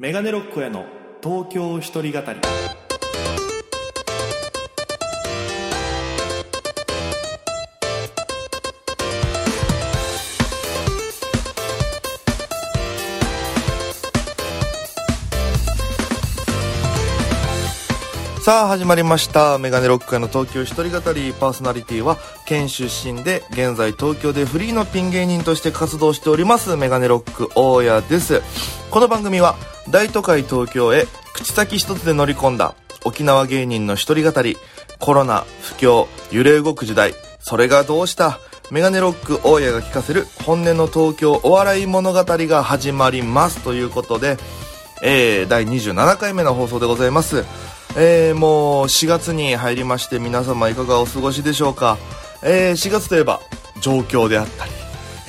メガネロックへの東京一人語り。さあ始まりました。メガネロックへの東京一人語りパーソナリティは県出身で現在東京でフリーのピン芸人として活動しておりますメガネロック大家です。この番組は大都会東京へ口先一つで乗り込んだ沖縄芸人の一人語りコロナ不況揺れ動く時代それがどうしたメガネロック大家が聞かせる本音の東京お笑い物語が始まります。ということでえー、第27回目の放送でございます。えー、もう4月に入りまして皆様いかがお過ごしでしょうか？えー、4月といえば状況であったり、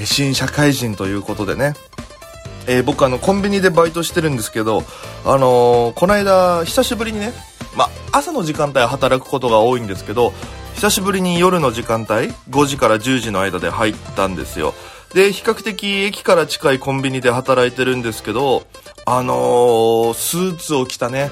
新社会人ということでね。えー僕あのコンビニでバイトしてるんですけど、あのーこの間久しぶりにね、ま朝の時間帯働くことが多いんですけど、久しぶりに夜の時間帯、5時から10時の間で入ったんですよ。で、比較的駅から近いコンビニで働いてるんですけど、あのースーツを着たね、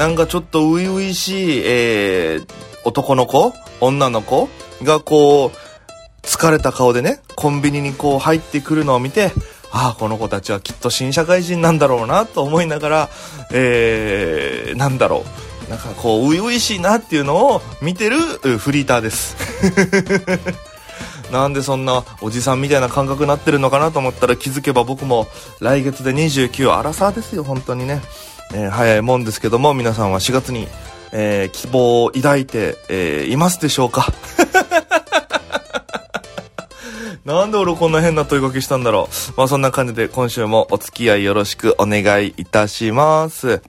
なんかちょっと初々しい、えー男の子女の子がこう、疲れた顔でね、コンビニにこう入ってくるのを見て、ああ、この子たちはきっと新社会人なんだろうなと思いながら、えー、なんだろう。なんかこう、初々しいなっていうのを見てるフリーターです。なんでそんなおじさんみたいな感覚になってるのかなと思ったら気づけば僕も来月で29、アラサーですよ、本当にね。えー早いもんですけども、皆さんは4月に、えー希望を抱いて、えーいますでしょうか？なんで俺こんな変な問いかけしたんだろう。まあそんな感じで今週もお付き合いよろしくお願いいたします。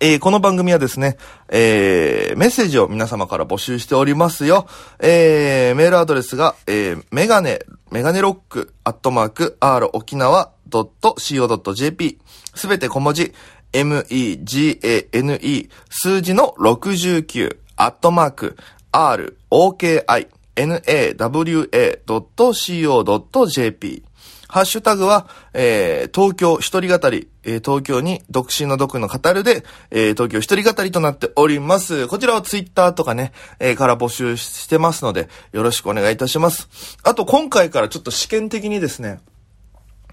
えーこの番組はですね、えーメッセージを皆様から募集しておりますよ。えーメールアドレスが、えーメガネ、メガネロック、アットマーク、r 沖縄 .co.jp、すべて小文字、m-e-g-a-n-e、数字の69、アットマーク、r, o-k-i, nawa.co.jp。ハッシュタグは、えー東京一人語り、えー東京に独身の独の語るで、えー東京一人語りとなっております。こちらはツイッターとかね、えーから募集してますので、よろしくお願いいたします。あと、今回からちょっと試験的にですね、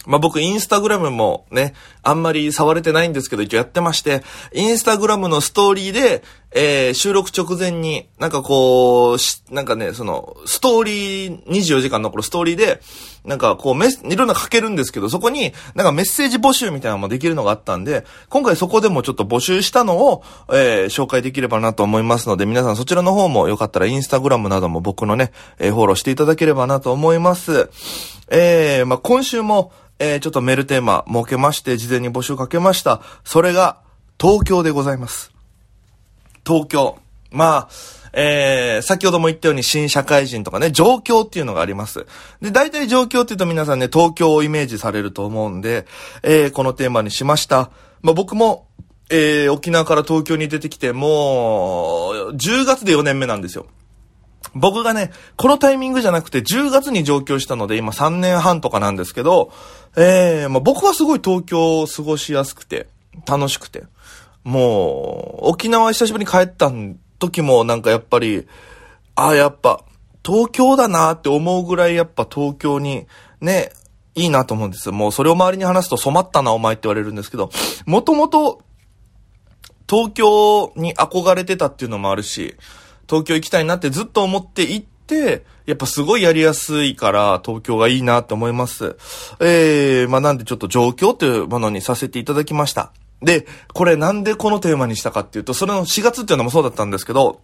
まあ、僕、インスタグラムもね、あんまり触れてないんですけど、一応やってまして、インスタグラムのストーリーで、えー収録直前に、なんかこう、しなんかね、その、ストーリー、24時間のこのストーリーで、なんかこうメス、いろんな書けるんですけど、そこに、なんかメッセージ募集みたいなのもできるのがあったんで、今回そこでもちょっと募集したのを、えー紹介できればなと思いますので、皆さんそちらの方もよかったらインスタグラムなども僕のね、えーフォローしていただければなと思います。えー、まあ、今週も、えー、ちょっとメールテーマ設けまして、事前に募集かけました。それが、東京でございます。東京。まあ、えー、先ほども言ったように新社会人とかね、状況っていうのがあります。で、大体状況って言うと皆さんね、東京をイメージされると思うんで、えー、このテーマにしました。まあ僕も、えー、沖縄から東京に出てきて、もう、10月で4年目なんですよ。僕がね、このタイミングじゃなくて10月に上京したので今3年半とかなんですけど、えー、まあ、僕はすごい東京を過ごしやすくて、楽しくて。もう、沖縄久しぶりに帰った時もなんかやっぱり、ああ、やっぱ、東京だなって思うぐらいやっぱ東京に、ね、いいなと思うんですよ。もうそれを周りに話すと染まったなお前って言われるんですけど、もともと東京に憧れてたっていうのもあるし、東京行きたいなってずっと思って行って、やっぱすごいやりやすいから東京がいいなって思います。えー、まあなんでちょっと状況というものにさせていただきました。で、これなんでこのテーマにしたかっていうと、それの4月っていうのもそうだったんですけど、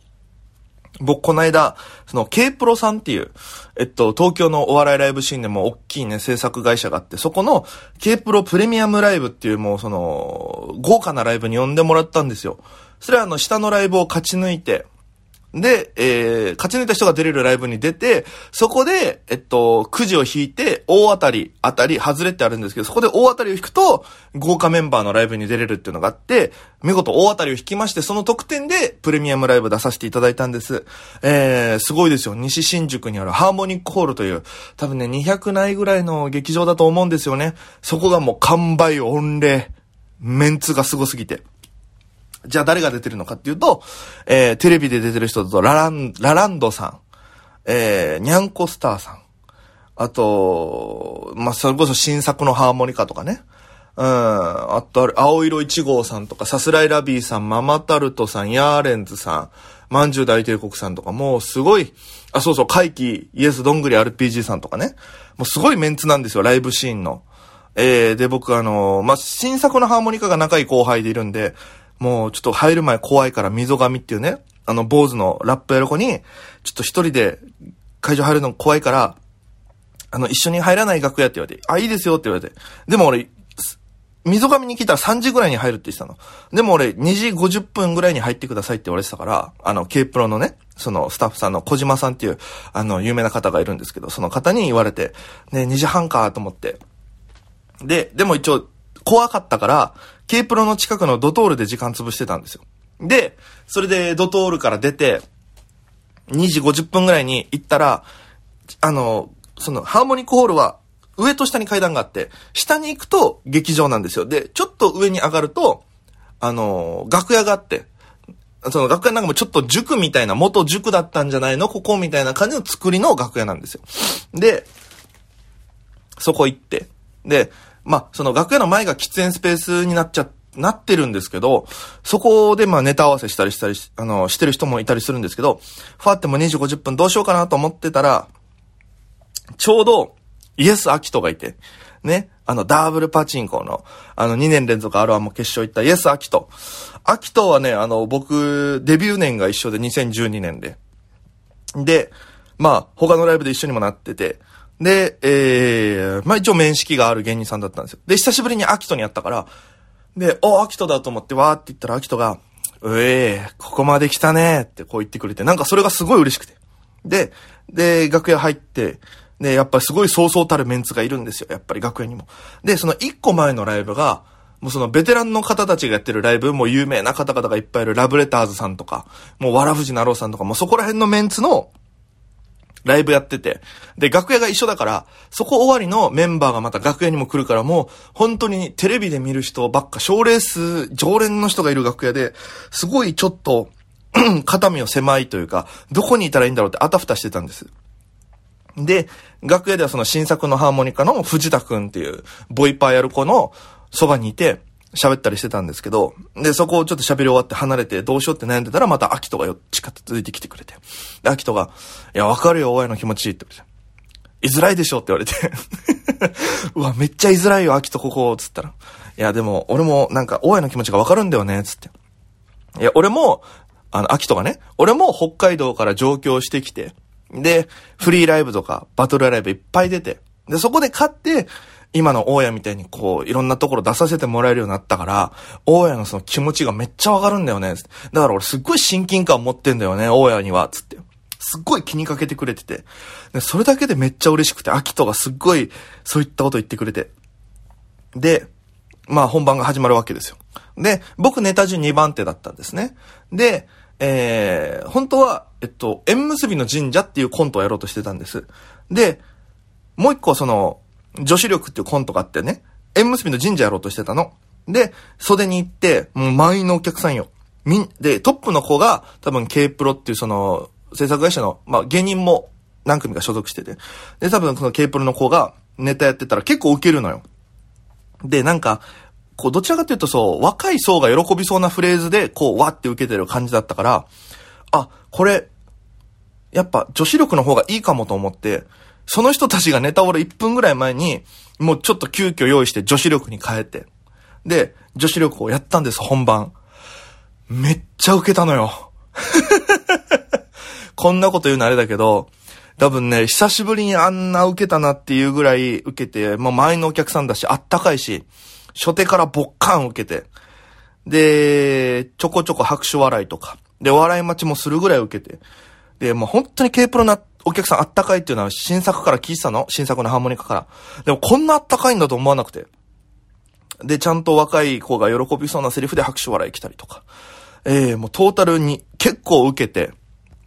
僕、この間、その、K プロさんっていう、えっと、東京のお笑いライブシーンでも大きいね、制作会社があって、そこの K プロプレミアムライブっていうもう、その、豪華なライブに呼んでもらったんですよ。それはあの、下のライブを勝ち抜いて、で、えー、勝ち抜いた人が出れるライブに出て、そこで、えっと、くじを引いて、大当たり、当たり、外れってあるんですけど、そこで大当たりを引くと、豪華メンバーのライブに出れるっていうのがあって、見事大当たりを引きまして、その特典で、プレミアムライブ出させていただいたんです。えー、すごいですよ。西新宿にあるハーモニックホールという、多分ね、200内ぐらいの劇場だと思うんですよね。そこがもう完売御礼。メンツがすごすぎて。じゃあ誰が出てるのかっていうと、えー、テレビで出てる人だと、ララン、ラランドさん、えー、ニャンコスターさん、あと、まあ、それこそ新作のハーモニカとかね。うん。あと、青色1号さんとか、さすらいラビーさん、ママタルトさん、ヤーレンズさん、まんじゅう大帝国さんとか、もうすごい、あ、そうそう、怪奇、イエスどんぐり RPG さんとかね。もうすごいメンツなんですよ、ライブシーンの。えー、で、僕あのー、まあ、新作のハーモニカが仲いい後輩でいるんで、もうちょっと入る前怖いから溝上っていうね、あの、坊主のラップやる子に、ちょっと一人で会場入るの怖いから、あの、一緒に入らない楽屋って言われて、あ、いいですよって言われて。でも俺、溝上に来たら3時ぐらいに入るって言ってたの。でも俺、2時50分ぐらいに入ってくださいって言われてたから、あの、K プロのね、そのスタッフさんの小島さんっていう、あの、有名な方がいるんですけど、その方に言われて、ね、2時半かと思って。で、でも一応、怖かったから、K プロの近くのドトールで時間潰してたんですよ。で、それでドトールから出て、2時50分ぐらいに行ったら、あの、その、ハーモニックホールは上と下に階段があって、下に行くと劇場なんですよ。で、ちょっと上に上がると、あの、楽屋があって、その楽屋なんかもちょっと塾みたいな、元塾だったんじゃないの？ここみたいな感じの作りの楽屋なんですよ。で、そこ行って、で、まあ、その楽屋の前が喫煙スペースになっちゃ、なってるんですけど、そこでまあネタ合わせしたりしたりしあの、してる人もいたりするんですけど、ファーっても2時50分どうしようかなと思ってたら、ちょうど、イエス・アキトがいて、ね、あの、ダーブルパチンコの、あの、2年連続 R1 も決勝行ったイエス・アキト。アキトはね、あの、僕、デビュー年が一緒で2012年で。で、まあ、他のライブで一緒にもなってて、で、えー、まあ一応面識がある芸人さんだったんですよ。で、久しぶりにアキトに会ったから、で、お、アキトだと思ってわーって言ったらアキトが、うえー、ここまで来たねーってこう言ってくれて、なんかそれがすごい嬉しくて。で、で、楽屋入って、で、やっぱりすごいそうそうたるメンツがいるんですよ。やっぱり楽屋にも。で、その一個前のライブが、もうそのベテランの方たちがやってるライブ、もう有名な方々がいっぱいいるラブレターズさんとか、もうわらふじなろうさんとか、もうそこら辺のメンツのライブやってて、で、楽屋が一緒だから、そこ終わりのメンバーがまた楽屋にも来るから、もう、本当にテレビで見る人ばっか、賞レース、常連の人がいる楽屋で、すごいちょっと、肩身を狭いというか、どこにいたらいいんだろうってあたふたしてたんです。で、楽屋ではその新作のハーモニカの藤田くんっていうボイパーやる子のそばにいて喋ったりしてたんですけど、で、そこをちょっと喋り終わって離れてどうしようって悩んでたらまた秋人がよ近づいてきてくれて。で、秋人が、いや、わかるよ、親の気持ちって言われて。居づらいでしょって言われて うわ、めっちゃ居づらいよ、秋人ここ、つったら。いや、でも、俺もなんか、親の気持ちがわかるんだよね、つって。いや、俺も、あの、秋人がね、俺も北海道から上京してきて、で、フリーライブとか、バトルライブいっぱい出て、で、そこで勝って、今の大家みたいにこう、いろんなところ出させてもらえるようになったから、大家のその気持ちがめっちゃわかるんだよね。だから俺すっごい親近感持ってんだよね、大家には、つって。すっごい気にかけてくれてて。で、それだけでめっちゃ嬉しくて、秋人がすっごい、そういったこと言ってくれて。で、まあ本番が始まるわけですよ。で、僕ネタ順2番手だったんですね。で、えー、本当は、えっと、縁結びの神社っていうコントをやろうとしてたんです。で、もう一個その、女子力っていうコントがあってね、縁結びの神社やろうとしてたの。で、袖に行って、もう満員のお客さんよ。みん、で、トップの子が多分 K プロっていうその、制作会社の、まあ芸人も何組か所属してて。で、多分その K プロの子がネタやってたら結構ウケるのよ。で、なんか、こう、どちらかというとそう、若い層が喜びそうなフレーズで、こう、わって受けてる感じだったから、あ、これ、やっぱ女子力の方がいいかもと思って、その人たちがネタ俺1分ぐらい前に、もうちょっと急遽用意して女子力に変えて、で、女子力をやったんです、本番。めっちゃ受けたのよ。こんなこと言うのあれだけど、多分ね、久しぶりにあんな受けたなっていうぐらい受けて、もう前のお客さんだし、あったかいし、初手からボッカン受けて、で、ちょこちょこ拍手笑いとか、で、笑い待ちもするぐらい受けて、で、もう本当に K プロなお客さんあったかいっていうのは新作から聞いてたの？新作のハーモニカから。でもこんなあったかいんだと思わなくて。で、ちゃんと若い子が喜びそうなセリフで拍手笑い来たりとか。ええー、もうトータルに結構受けて、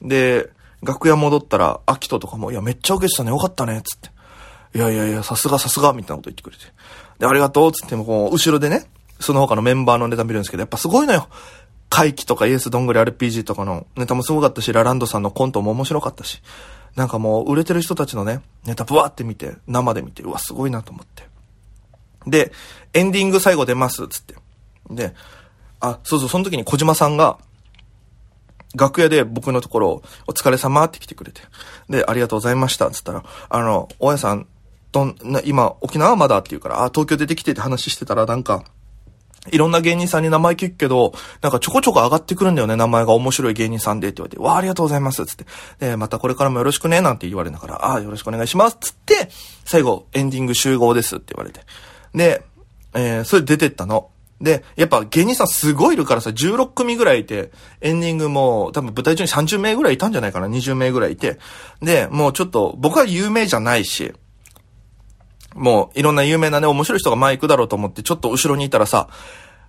で、楽屋戻ったら、アキトとかも、いや、めっちゃ受けてたね、よかったね、つって。いやいやいや、さすがさすが、みたいなこと言ってくれて。で、ありがとう、つっても、こう、後ろでね、その他のメンバーのネタ見るんですけど、やっぱすごいのよ。怪奇とかイエスどんぐり RPG とかのネタもすごかったし、ラランドさんのコントも面白かったし、なんかもう売れてる人たちのね、ネタブワーって見て、生で見て、うわ、すごいなと思って。で、エンディング最後出ます、つって。で、あ、そうそう、その時に小島さんが、楽屋で僕のところ、お疲れ様って来てくれて。で、ありがとうございました、つったら、あの、大家さん、どんな、今、沖縄まだって言うから、あ、東京出てきてって話してたら、なんか、いろんな芸人さんに名前聞くけど、なんかちょこちょこ上がってくるんだよね、名前が面白い芸人さんでって言われて、わあ、ありがとうございます、つって。で、またこれからもよろしくね、なんて言われながら、ああ、よろしくお願いします、つって、最後、エンディング集合ですって言われて。で、えー、それ出てったの。で、やっぱ芸人さんすごいいるからさ、16組ぐらいいて、エンディングも多分舞台中に30名ぐらいいたんじゃないかな、20名ぐらいいて。で、もうちょっと僕は有名じゃないし、もういろんな有名なね、面白い人が前行くだろうと思ってちょっと後ろにいたらさ、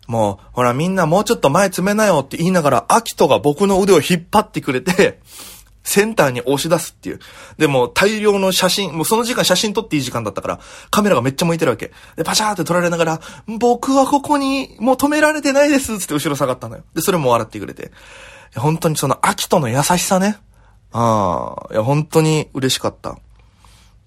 もう、ほらみんなもうちょっと前詰めなよって言いながら、アキトが僕の腕を引っ張ってくれて、センターに押し出すっていう。でも大量の写真、もうその時間写真撮っていい時間だったから、カメラがめっちゃ向いてるわけ。で、パシャーって撮られながら、僕はここにもう止められてないですつって後ろ下がったのよ。で、それも笑ってくれて。本当にそのアキトの優しさね。ああ、いや、本当に嬉しかった。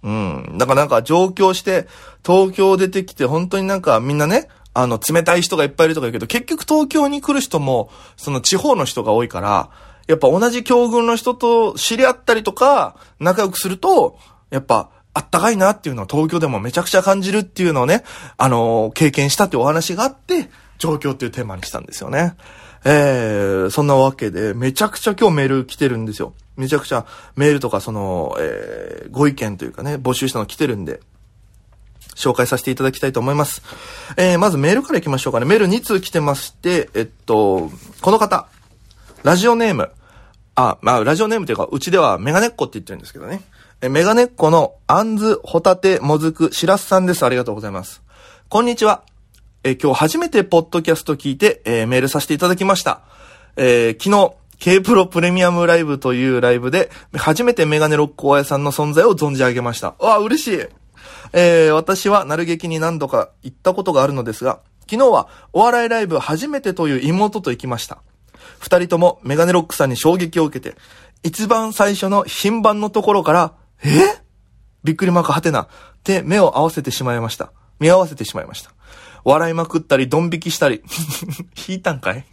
うん。だからなんか上京して、東京出てきて、本当になんかみんなね、あの、冷たい人がいっぱいいるとか言うけど、結局東京に来る人も、その地方の人が多いから、やっぱ同じ境遇の人と知り合ったりとか、仲良くすると、やっぱ、あったかいなっていうのは東京でもめちゃくちゃ感じるっていうのをね、あのー、経験したってお話があって、状況っていうテーマにしたんですよね。えー、そんなわけで、めちゃくちゃ今日メール来てるんですよ。めちゃくちゃメールとかその、えー、ご意見というかね、募集したの来てるんで、紹介させていただきたいと思います。えー、まずメールから行きましょうかね。メール2通来てまして、えっと、この方、ラジオネーム、あ、まあ、ラジオネームというか、うちではメガネっ子って言ってるんですけどね。え、メガネっ子のあんず、ホタテ、もずく、しらすさんです。ありがとうございます。こんにちは。え、今日初めてポッドキャスト聞いて、えー、メールさせていただきました。えー、昨日、K プロプレミアムライブというライブで、初めてメガネロック大家さんの存在を存じ上げました。わ、嬉しい。えー、私は、なる劇に何度か行ったことがあるのですが、昨日は、お笑いライブ初めてという妹と行きました。二人ともメガネロックさんに衝撃を受けて、一番最初の品番のところから、え？びっくりマークはてな、って目を合わせてしまいました。見合わせてしまいました。笑いまくったり、ドン引きしたり。引いたんかい？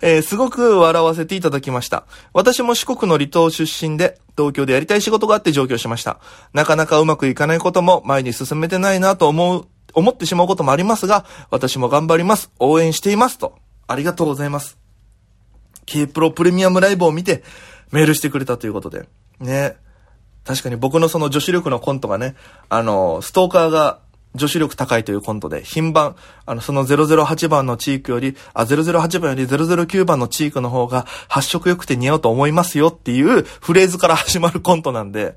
えー、すごく笑わせていただきました。私も四国の離島出身で、東京でやりたい仕事があって上京しました。なかなかうまくいかないことも前に進めてないなと思う、思ってしまうこともありますが、私も頑張ります。応援しています。と。ありがとうございます。K プロプレミアムライブを見て、メールしてくれたということで。ね。確かに僕のその女子力のコントがね、あの、ストーカーが女子力高いというコントで、品番、あの、その008番のチークより、あ、008番より009番のチークの方が発色良くて似合うと思いますよっていうフレーズから始まるコントなんで、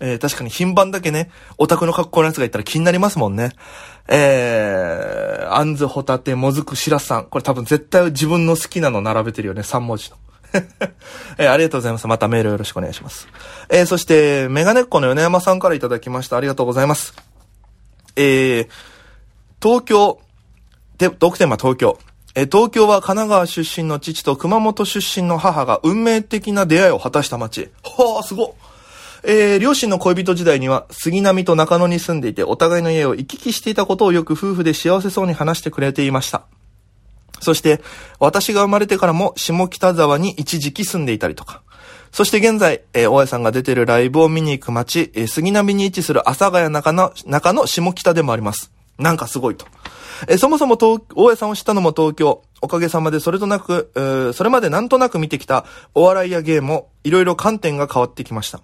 えー、確かに品番だけね、オタクの格好のやつがいたら気になりますもんね。えー、あんず、ホタテ、もずく、しらさん。これ多分絶対自分の好きなの並べてるよね、3文字の。えー、ありがとうございます。またメールよろしくお願いします。えー、そして、メガネっ子の米山さんからいただきました。ありがとうございます。えー、東京、で、トークテーマ東京。え、東京は神奈川出身の父と熊本出身の母が運命的な出会いを果たした街。はあ、すごえー、両親の恋人時代には杉並と中野に住んでいてお互いの家を行き来していたことをよく夫婦で幸せそうに話してくれていました。そして、私が生まれてからも下北沢に一時期住んでいたりとか。そして現在、えー、大家さんが出てるライブを見に行く街、えー、杉並に位置する阿佐ヶ谷中の、中の下北でもあります。なんかすごいと。えー、そもそも東、大家さんを知ったのも東京。おかげさまでそれとなく、えー、それまでなんとなく見てきたお笑いやゲームも、いろいろ観点が変わってきました。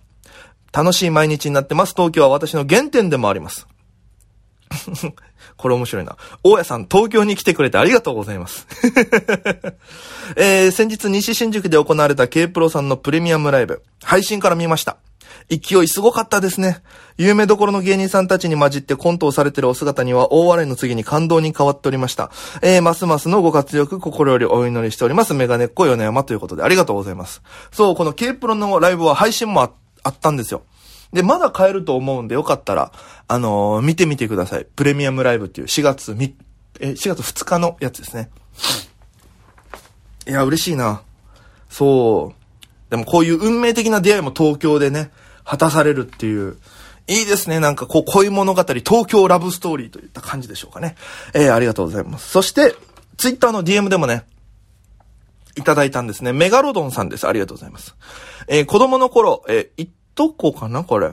楽しい毎日になってます。東京は私の原点でもあります。これ面白いな。大家さん、東京に来てくれてありがとうございます。えー、先日西新宿で行われた K プロさんのプレミアムライブ、配信から見ました。勢いすごかったですね。有名どころの芸人さんたちに混じってコントをされてるお姿には大笑いの次に感動に変わっておりました。えー、ますますのご活躍心よりお祈りしております。メガネっ子米山ということでありがとうございます。そう、この K プロのライブは配信もあったんですよ。で、まだ買えると思うんでよかったら、あのー、見てみてください。プレミアムライブっていう4月3、え4月2日のやつですね。いや、嬉しいな。そう。でもこういう運命的な出会いも東京でね、果たされるっていう。いいですね。なんかこう、恋物語、東京ラブストーリーといった感じでしょうかね。えー、ありがとうございます。そして、ツイッターの DM でもね、いただいたんですね。メガロドンさんです。ありがとうございます。えー子供の頃、えーとこかなこれ。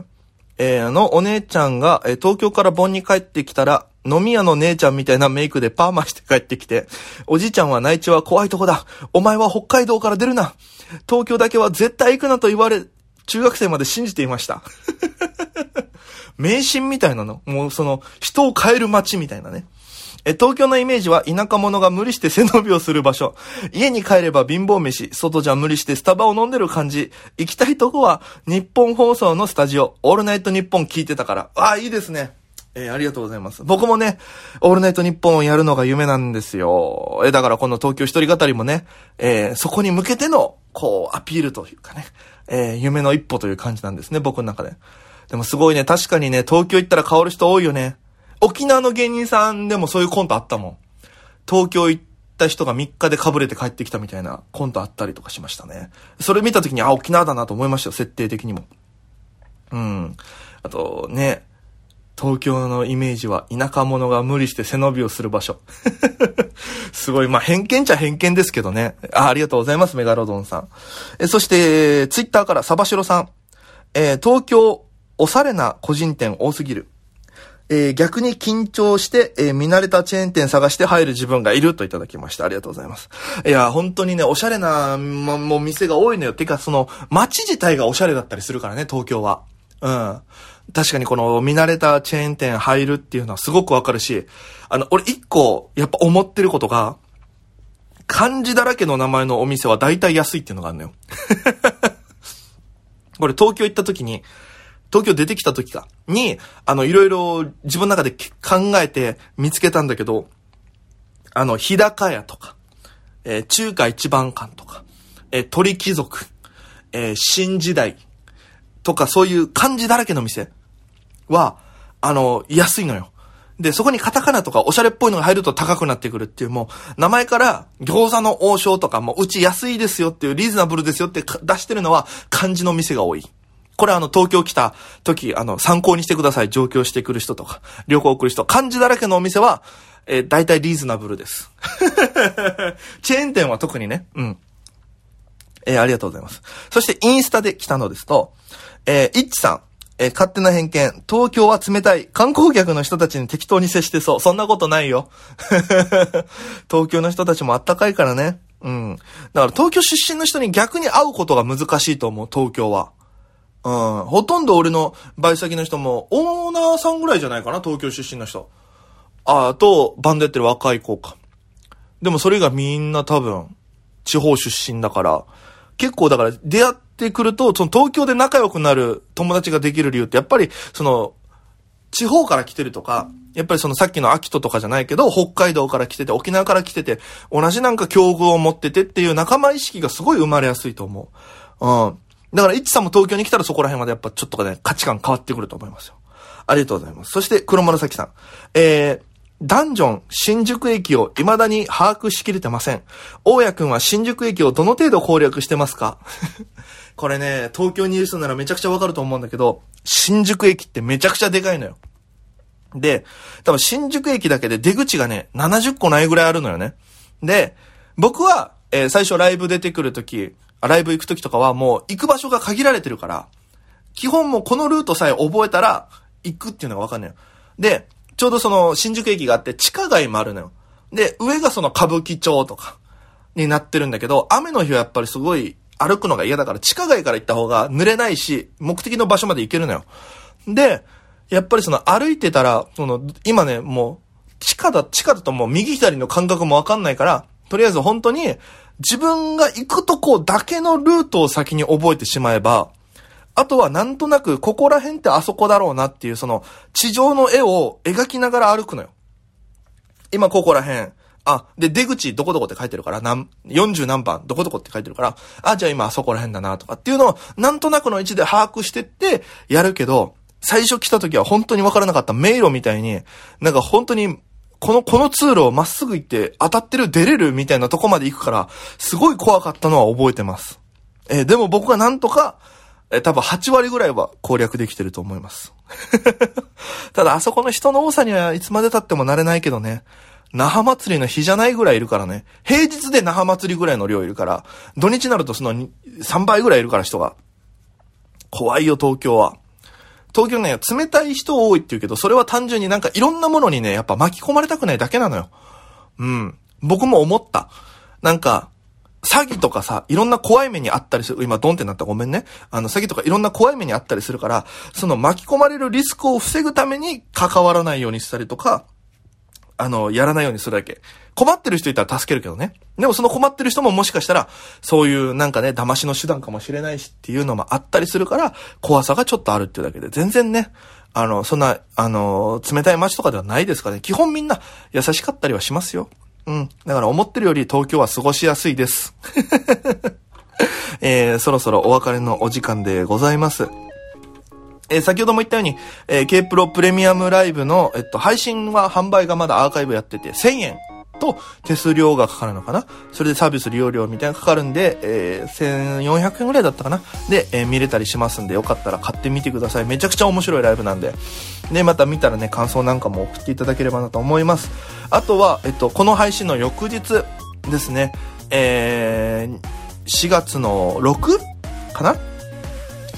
えーあの、お姉ちゃんが、えー東京から盆に帰ってきたら、飲み屋の姉ちゃんみたいなメイクでパーマして帰ってきて、おじいちゃんは内地は怖いとこだ。お前は北海道から出るな。東京だけは絶対行くなと言われ、中学生まで信じていました。迷信みたいなの。もうその、人を変える街みたいなね。え、東京のイメージは田舎者が無理して背伸びをする場所。家に帰れば貧乏飯、外じゃ無理してスタバを飲んでる感じ。行きたいとこは日本放送のスタジオ、オールナイトニッポン聞いてたから。ああ、いいですね。えーありがとうございます。僕もね、オールナイトニッポンをやるのが夢なんですよ。えーだからこの東京一人語りもね、えーそこに向けての、こう、アピールというかね、え夢の一歩という感じなんですね、僕の中で。でもすごいね、確かにね、東京行ったら変わる人多いよね。沖縄の芸人さんでもそういうコントあったもん。東京行った人が3日でかぶれて帰ってきたみたいなコントあったりとかしましたね。それ見た時に、あ、沖縄だなと思いましたよ、設定的にも。うん。あと、ね、東京のイメージは田舎者が無理して背伸びをする場所。すごい、まあ、偏見ちゃ偏見ですけどね。あありがとうございます、メガロドンさん。え、そして、ツイッターからサバシロさん。えー東京、おしゃれな個人店多すぎる。えー逆に緊張して、えー見慣れたチェーン店探して入る自分がいるといただきました。ありがとうございます。いや、本当にね、おしゃれな、ま、もう店が多いのよ。てか、その、街自体がおしゃれだったりするからね、東京は。うん。確かにこの見慣れたチェーン店入るっていうのはすごくわかるし、あの、俺一個、やっぱ思ってることが、漢字だらけの名前のお店は大体安いっていうのがあるのよ。これ東京行った時に、東京出てきた時か、に、あの、いろいろ自分の中で考えて見つけたんだけど、あの、日高屋とか、えー中華一番館とか、えー鳥貴族、えー新時代とかそういう漢字だらけの店は、あの、安いのよ。で、そこにカタカナとかおしゃれっぽいのが入ると高くなってくるっていう、もう、名前から餃子の王将とか、もう、うち安いですよっていう、リーズナブルですよって出してるのは漢字の店が多い。これあの、東京来た時、あの、参考にしてください。上京してくる人とか、旅行来る人。漢字だらけのお店は、えー大体リーズナブルです。チェーン店は特にね。うん。えーありがとうございます。そして、インスタで来たのですと、えー、イッチさん。えー勝手な偏見。東京は冷たい。観光客の人たちに適当に接してそう。そんなことないよ。東京の人たちもあったかいからね。うん。だから東京出身の人に逆に会うことが難しいと思う、東京は。うん。ほとんど俺のバイト先の人も、オーナーさんぐらいじゃないかな、東京出身の人。ああと、バンドやってる若い子か。でもそれがみんな多分、地方出身だから、結構だから出会ってくると、その東京で仲良くなる友達ができる理由って、やっぱり、その、地方から来てるとか、やっぱりそのさっきの秋人とかじゃないけど、北海道から来てて、沖縄から来てて、同じなんか境遇を持っててっていう仲間意識がすごい生まれやすいと思う。うん。だから、いちさんも東京に来たらそこら辺までやっぱちょっとね、価値観変わってくると思いますよ。ありがとうございます。そして、黒紫さん。えー、ダンジョン、新宿駅を未だに把握しきれてません。大家くんは新宿駅をどの程度攻略してますか？これね、東京にいる人ならめちゃくちゃわかると思うんだけど、新宿駅ってめちゃくちゃでかいのよ。で、多分新宿駅だけで出口がね、70個ないぐらいあるのよね。で、僕は、えー最初ライブ出てくるとき、ライブ行くときとかはもう行く場所が限られてるから、基本もうこのルートさえ覚えたら行くっていうのがわかんないよ。で、ちょうどその新宿駅があって地下街もあるのよ。で、上がその歌舞伎町とかになってるんだけど、雨の日はやっぱりすごい歩くのが嫌だから地下街から行った方が濡れないし、目的の場所まで行けるのよ。で、やっぱりその歩いてたら、その、今ね、もう、地下だ、地下だともう右左の感覚もわかんないから、とりあえず本当に、自分が行くとこだけのルートを先に覚えてしまえば、あとはなんとなく、ここら辺ってあそこだろうなっていう、その、地上の絵を描きながら歩くのよ。今ここら辺。あ、で、出口どこどこって書いてるから、なん、40何番どこどこって書いてるから、あ、じゃあ今あそこら辺だなとかっていうのを、なんとなくの位置で把握してって、やるけど、最初来た時は本当にわからなかった迷路みたいに、なんか本当に、この、この通路をまっすぐ行って当たってる出れるみたいなとこまで行くから、すごい怖かったのは覚えてます。えー、でも僕はなんとか、えー、多分8割ぐらいは攻略できてると思います。ただあそこの人の多さにはいつまで経ってもなれないけどね。那覇祭りの日じゃないぐらいいるからね。平日で那覇祭りぐらいの量いるから、土日になるとその3倍ぐらいいるから人が。怖いよ、東京は。東京ね、冷たい人多いって言うけど、それは単純になんかいろんなものにね、やっぱ巻き込まれたくないだけなのよ。うん。僕も思った。なんか、詐欺とかさ、いろんな怖い目にあったりする。今、ドンってなったごめんね。あの、詐欺とかいろんな怖い目にあったりするから、その巻き込まれるリスクを防ぐために関わらないようにしたりとか、あの、やらないようにするだけ。困ってる人いたら助けるけどね。でもその困ってる人ももしかしたら、そういうなんかね、騙しの手段かもしれないしっていうのもあったりするから、怖さがちょっとあるっていうだけで、全然ね、あの、そんな、あの、冷たい街とかではないですからね。基本みんな優しかったりはしますよ。うん。だから思ってるより東京は過ごしやすいです。えー、そろそろお別れのお時間でございます。えー、先ほども言ったように、えー、K プロプレミアムライブの、えっと、配信は販売がまだアーカイブやってて、1000円と手数料がかかるのかな？それでサービス利用料みたいなのかかるんで、えー、1400円ぐらいだったかな？で、えー、見れたりしますんで、よかったら買ってみてください。めちゃくちゃ面白いライブなんで。で、また見たらね、感想なんかも送っていただければなと思います。あとは、えっと、この配信の翌日ですね、えー、4月の 6? かな？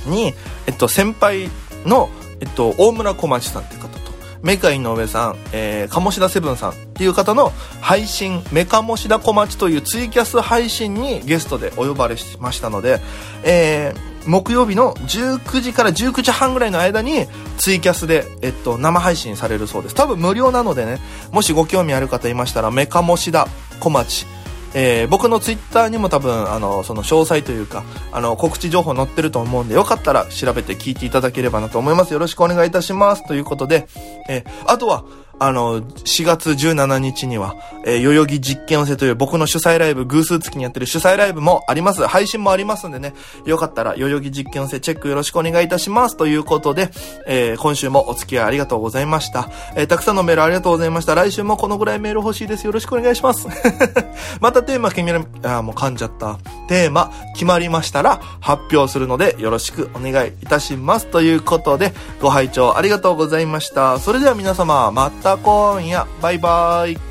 に、えっと、先輩の、えっと、大村小町さんっていう方と、メカ井上さん、えー、鴨志田セブンさんっていう方の配信、メカモシダ小町というツイキャス配信にゲストでお呼ばれしましたので、えー、木曜日の19時から19時半ぐらいの間にツイキャスで、えっと、生配信されるそうです。多分無料なのでね、もしご興味ある方いましたら、メカモシダ小町、えー、僕のツイッターにも多分、あの、その詳細というか、あの、告知情報載ってると思うんで、よかったら調べて聞いていただければなと思います。よろしくお願いいたします。ということで、えー、あとは、あの、4月17日には、えー、代々木実験寄せという僕の主催ライブ、偶数月にやってる主催ライブもあります。配信もありますんでね、よかったら代々木実験寄せチェックよろしくお願いいたします。ということで、えー、今週もお付き合いありがとうございました。えー、たくさんのメールありがとうございました。来週もこのぐらいメール欲しいです。よろしくお願いします。またテーマ決める、あ、もう噛んじゃった。テーマ決まりましたら発表するのでよろしくお願いいたします。ということで、ご拝聴ありがとうございました。それでは皆様、またた今夜。バイバイ。